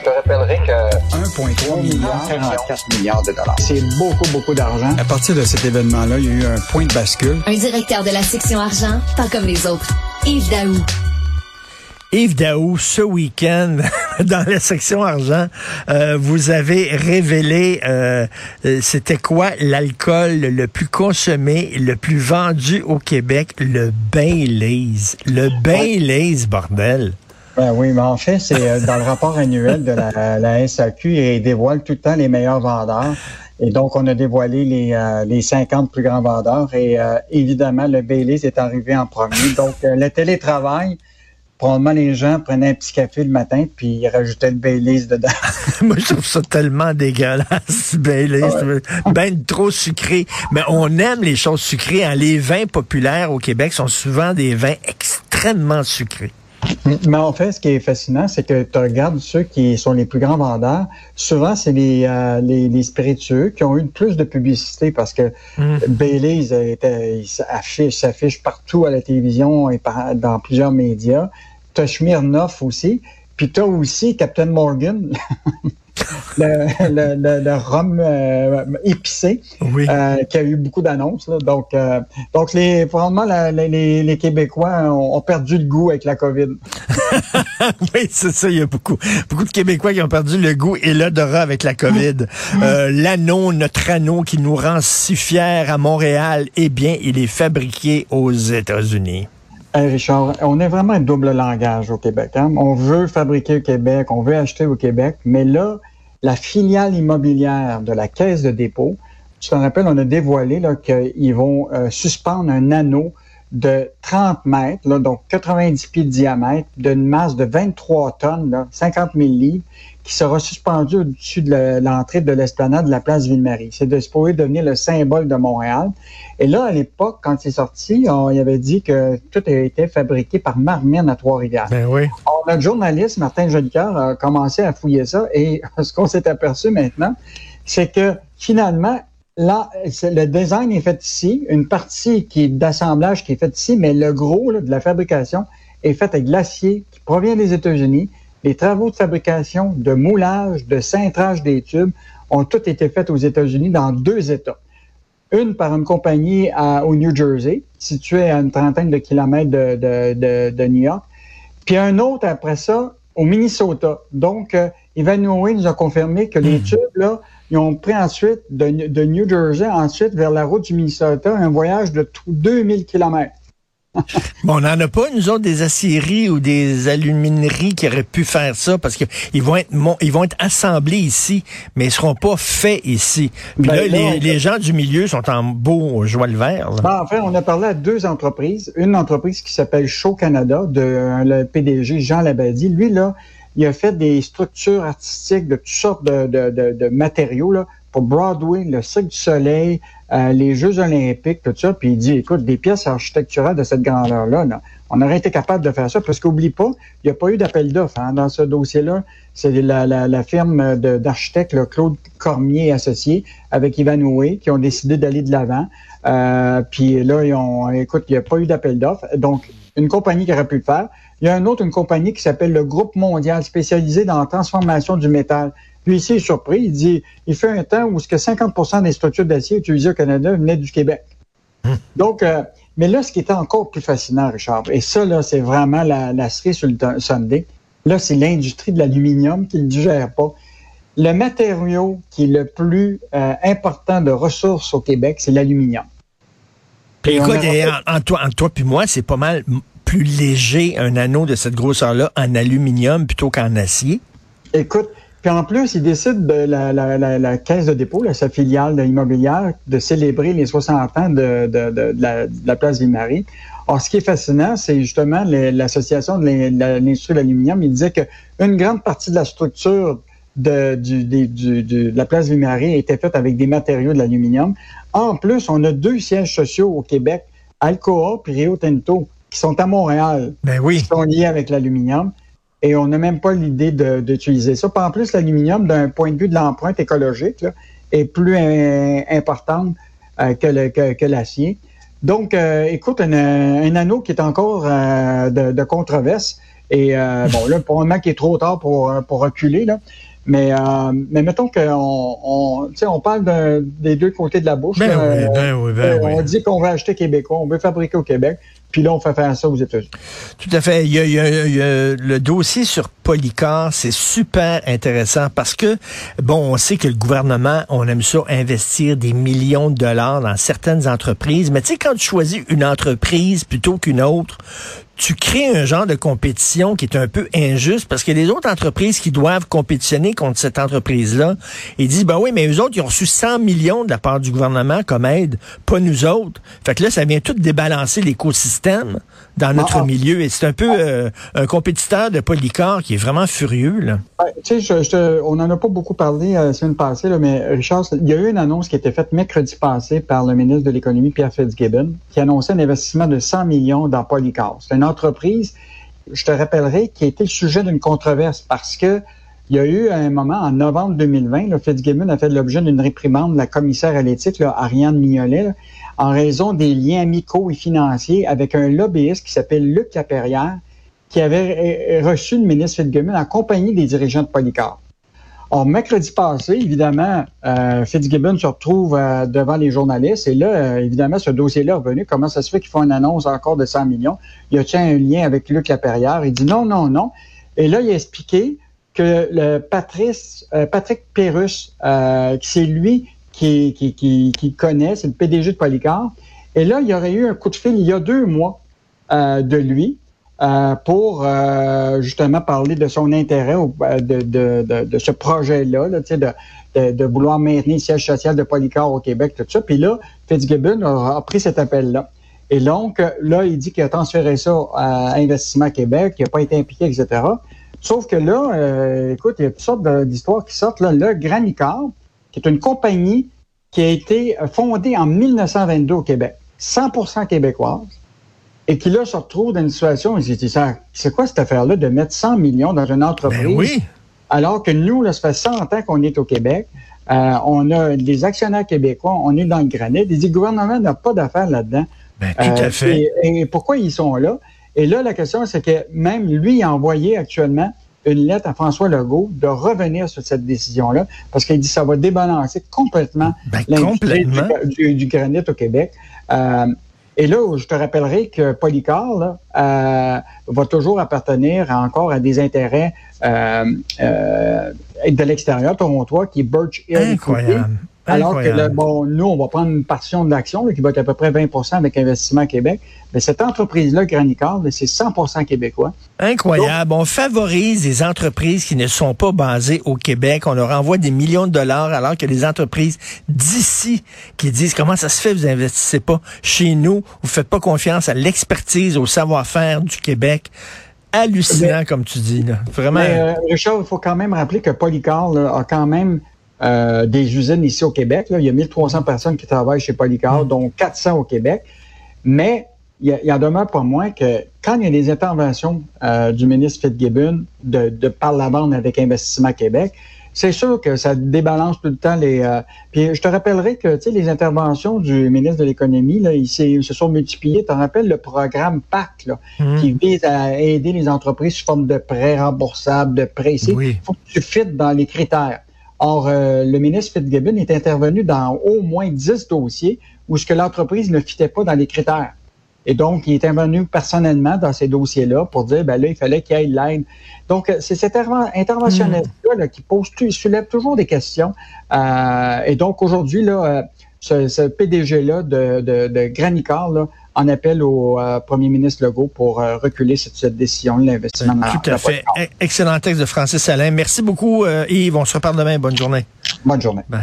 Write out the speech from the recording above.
Je te rappellerai que 1,3 milliard, 44 milliards de dollars. C'est beaucoup, beaucoup d'argent. À partir de cet événement-là, il y a eu un point de bascule. Un directeur de la section argent, pas comme les autres. Yves Daou. Yves Daou, ce week-end, dans la section argent, euh, vous avez révélé euh, euh, c'était quoi l'alcool le plus consommé, le plus vendu au Québec, le Baileys. Le Baileys, bordel. Ben oui, mais en fait, c'est dans le rapport annuel de la, la SAQ, il dévoile tout le temps les meilleurs vendeurs. Et donc, on a dévoilé les, les 50 plus grands vendeurs. Et évidemment, le Baileys est arrivé en premier. Donc, le télétravail, probablement les gens prenaient un petit café le matin puis ils rajoutaient le Baileys dedans. Moi, je trouve ça tellement dégueulasse, Baileys. Ben trop sucré. Mais on aime les choses sucrées. Hein. Les vins populaires au Québec sont souvent des vins extrêmement sucrés. Mais en fait, ce qui est fascinant, c'est que tu regardes ceux qui sont les plus grands vendeurs. Souvent, c'est les, euh, les, spiritueux qui ont eu le plus de publicité parce que mm. Baileys s'affiche partout à la télévision et dans plusieurs médias. Tu as Smirnoff aussi. Puis tu as aussi Captain Morgan. le, le, le, rhum euh, épicé, euh, qui a eu beaucoup d'annonces. Donc, euh, donc les, probablement les, les, Québécois ont, perdu le goût avec la COVID. oui, c'est ça. Il y a beaucoup, beaucoup de Québécois qui ont perdu le goût et l'odorat avec la COVID. L'anneau, notre anneau qui nous rend si fiers à Montréal, eh bien, il est fabriqué aux États-Unis. Richard, on est vraiment un double langage au Québec. Hein? On veut fabriquer au Québec, on veut acheter au Québec, mais là, la filiale immobilière de la Caisse de dépôt, tu te rappelles, on a dévoilé qu'ils vont euh, suspendre un anneau de 30 mètres, là, donc 90 pieds de diamètre, d'une masse de 23 tonnes, là, 50 000 livres, qui sera suspendu au-dessus de l'entrée de l'esplanade de la place Ville-Marie. C'est de supposé devenir le symbole de Montréal. Et là, à l'époque, quand c'est sorti, on y avait dit que tout a été fabriqué par Marmine à Trois-Rivières. Ben oui. notre journaliste, Martin Jolicoeur, a commencé à fouiller ça et ce qu'on s'est aperçu maintenant, c'est que finalement, Là, le design est fait ici, une partie qui est d'assemblage qui est faite ici, mais le gros de la fabrication est fait avec l'acier qui provient des États-Unis. Les travaux de fabrication, de moulage, de cintrage des tubes ont tous été faits aux États-Unis dans deux États. Une par une compagnie au New Jersey, située à une trentaine de kilomètres de, New York, puis un autre après ça au Minnesota. Donc, euh, Ivan nous a confirmé que les hmm. tubes, là, ils ont pris ensuite de, New Jersey, ensuite vers la route du Minnesota, un voyage de 2000 kilomètres. bon, on n'en a pas, nous autres, des aciéries ou des alumineries qui auraient pu faire ça parce qu'ils vont être ils vont être assemblés ici, mais ils seront pas faits ici. Puis ben là, les, gens du milieu sont en beau joie le vert. Ben, en fait, on a parlé à deux entreprises. Une entreprise qui s'appelle Show Canada, de le PDG Jean Labadie. Lui, là, il a fait des structures artistiques de toutes sortes de, de, de, matériaux là, pour Broadway, le Cirque du Soleil, euh, les Jeux olympiques, tout ça. Puis il dit, écoute, des pièces architecturales de cette grandeur-là, on aurait été capable de faire ça parce qu'oublie pas, il n'y a pas eu d'appel d'offres hein, dans ce dossier-là. C'est la, la, la, firme d'architectes Claude Cormier associé avec Ivan qui ont décidé d'aller de l'avant. Euh, puis là, ils ont, écoute, il n'y a pas eu d'appel d'offres. Donc, une compagnie qui aurait pu le faire. Il y a un autre, une compagnie qui s'appelle le Groupe mondial spécialisé dans la transformation du métal. Lui, ici, il est surpris. Il dit, il fait un temps où ce que 50% des structures d'acier utilisées au Canada venaient du Québec. Hum. Donc, euh, mais là, ce qui est encore plus fascinant, Richard, et ça, là, c'est vraiment la, la cerise sur le Sunday. Là, c'est l'industrie de l'aluminium qui ne digère pas. Le matériau qui est le plus euh, important de ressources au Québec, c'est l'aluminium. Écoute, en, toi, en toi puis moi, c'est pas mal plus léger un anneau de cette grosseur-là en aluminium plutôt qu'en acier? Écoute, puis en plus, il décide de la, la, la, caisse de dépôt, sa filiale de immobilière, de célébrer les 60 ans de, de, de, la, la, place Ville-Marie. Or, ce qui est fascinant, c'est justement l'association de l'industrie de l'aluminium. Il disait qu'une grande partie de la structure de, du, du, de la place Ville-Marie était faite avec des matériaux de l'aluminium. En plus, on a deux sièges sociaux au Québec, Alcoa et Rio Tinto qui sont à Montréal, ben oui. qui sont liés avec l'aluminium. Et on n'a même pas l'idée d'utiliser ça. en plus, l'aluminium, d'un point de vue de l'empreinte écologique, est plus importante euh, que l'acier. Donc, euh, écoute, un, anneau qui est encore euh, de, de, controverse. Et bon, là, pour un moment qui est trop tard pour, pour reculer, là. Mais, euh, mais mettons qu'on on, on parle des deux côtés de la bouche. Ben oui, ben oui, ben on oui. dit qu'on veut acheter québécois, on veut fabriquer au Québec, puis là, on fait faire ça aux États-Unis. Tout à fait. Il y a, il y a, il y a le dossier sur Polycar, c'est super intéressant parce que, bon, on sait que le gouvernement, on aime ça investir des millions de dollars dans certaines entreprises, mais tu sais, quand tu choisis une entreprise plutôt qu'une autre, tu crées un genre de compétition qui est un peu injuste parce que les autres entreprises qui doivent compétitionner contre cette entreprise-là, ils disent, ben oui, mais eux autres, ils ont reçu 100 millions de la part du gouvernement comme aide, pas nous autres. Fait que là, ça vient tout débalancer l'écosystème dans notre Ah, ah. milieu et c'est un peu euh, un compétiteur de Polycar qui est vraiment furieux, là. Je, je on n'en a pas beaucoup parlé euh, la semaine passée, là, mais Richard, il y a eu une annonce qui a été faite mercredi passé par le ministre de l'Économie, Pierre Fitzgibbon, qui annonçait un investissement de 100 millions dans Polycar. C'est une entreprise, je te rappellerai, qui a été le sujet d'une controverse parce que il y a eu un moment, en novembre 2020, là, Fitzgibbon a fait l'objet d'une réprimande de la commissaire à l'éthique, Ariane Mignolet, en raison des liens amicaux et financiers avec un lobbyiste qui s'appelle Luc Laperrière, qui avait euh, reçu le ministre Fitzgibbon en compagnie des dirigeants de Polycar. Or, mercredi passé, évidemment, euh, Fitzgibbon se retrouve euh, devant les journalistes et là, euh, évidemment, ce dossier-là est revenu. Comment ça se fait qu'ils font une annonce encore de 100 millions? Il a tiens un lien avec Luc Laperrière? Il dit non, non, non. Et là, il a expliqué que le euh, Patrick Pérus, euh, c'est lui qui, qui, qui, connaît, c'est le PDG de Polycar. Et là, il y aurait eu un coup de fil il y a deux mois euh, de lui pour justement parler de son intérêt de, de, de, ce projet-là, de, de, vouloir maintenir le siège social de Polycar au Québec, tout ça. Puis là, Fitzgibbon a, a pris cet appel-là. Et donc, là, il dit qu'il a transféré ça à Investissement Québec, qu'il n'a pas été impliqué, etc. Sauf que là, euh, écoute, il y a toutes sortes d'histoires qui sortent. Là, le Granicar, qui est une compagnie qui a été fondée en 1922 au Québec, 100% québécoise, et qui là se retrouve dans une situation, il s'est dit, ça, c'est quoi cette affaire-là de mettre 100 millions dans une entreprise, Ben oui. alors que nous, là, ça fait 100 ans qu'on est au Québec, euh, on a des actionnaires québécois, on est dans le granit, et le gouvernement n'a pas d'affaires là-dedans. Ben, tout Euh, à fait. Et, et pourquoi ils sont là? Et là, la question, c'est que même lui a envoyé actuellement une lettre à François Legault de revenir sur cette décision-là, parce qu'il dit que ça va débalancer complètement Ben, l'industrie du, du- du granit au Québec. Euh, et là, je te rappellerai que Polycar là, euh, va toujours appartenir à- encore à des intérêts euh, de l'extérieur, torontois, qui est Birch Hill. Incroyable. Alors que bon, nous, on va prendre une portion de l'action qui va être à peu près 20% avec Investissement Québec. Mais cette entreprise-là, Granicar, là, c'est 100% québécois. Incroyable. On favorise des entreprises qui ne sont pas basées au Québec. On leur envoie des millions de dollars alors que les entreprises d'ici qui disent comment ça se fait, vous investissez pas chez nous, vous faites pas confiance à l'expertise, au savoir-faire du Québec. Hallucinant, comme tu dis. Là. Vraiment. Mais, euh, Richard, il faut quand même rappeler que Polycar là, a quand même euh, des usines ici au Québec. Là. Il y a 1300 personnes qui travaillent chez Polycar, dont 400 au Québec. Mais il, il en demeure pas moins que quand il y a des interventions euh, du ministre Fitzgibbon de, de par la bande avec Investissement Québec, c'est sûr que ça débalance tout le temps les. euh, puis je te rappellerai que tu sais, les interventions du ministre de l'économie, là, ils, se sont multipliées. Tu te rappelles le programme PAC, là, Hum. qui vise à aider les entreprises sous forme de prêts remboursables, de prêts. Il Oui. faut que tu fites dans les critères. Or, euh, le ministre Fitzgibbon est intervenu dans au moins 10 dossiers où ce que l'entreprise ne fitait pas dans les critères. Et donc, il est intervenu personnellement dans ces dossiers-là pour dire, ben là, il fallait qu'il y ait de l'aide. Donc, euh, c'est cet interven- interventionniste-là là, qui pose, soulève toujours des questions. Euh, et donc, aujourd'hui, là, euh, ce, ce PDG-là de, de, de là, en appelle au euh, premier ministre Legault pour euh, reculer cette, cette décision de l'investissement. Tout à fait. Polycar. Excellent texte de Francis Alain. Merci beaucoup, euh, Yves. On se reparle demain. Bonne journée. Bonne journée. Bye.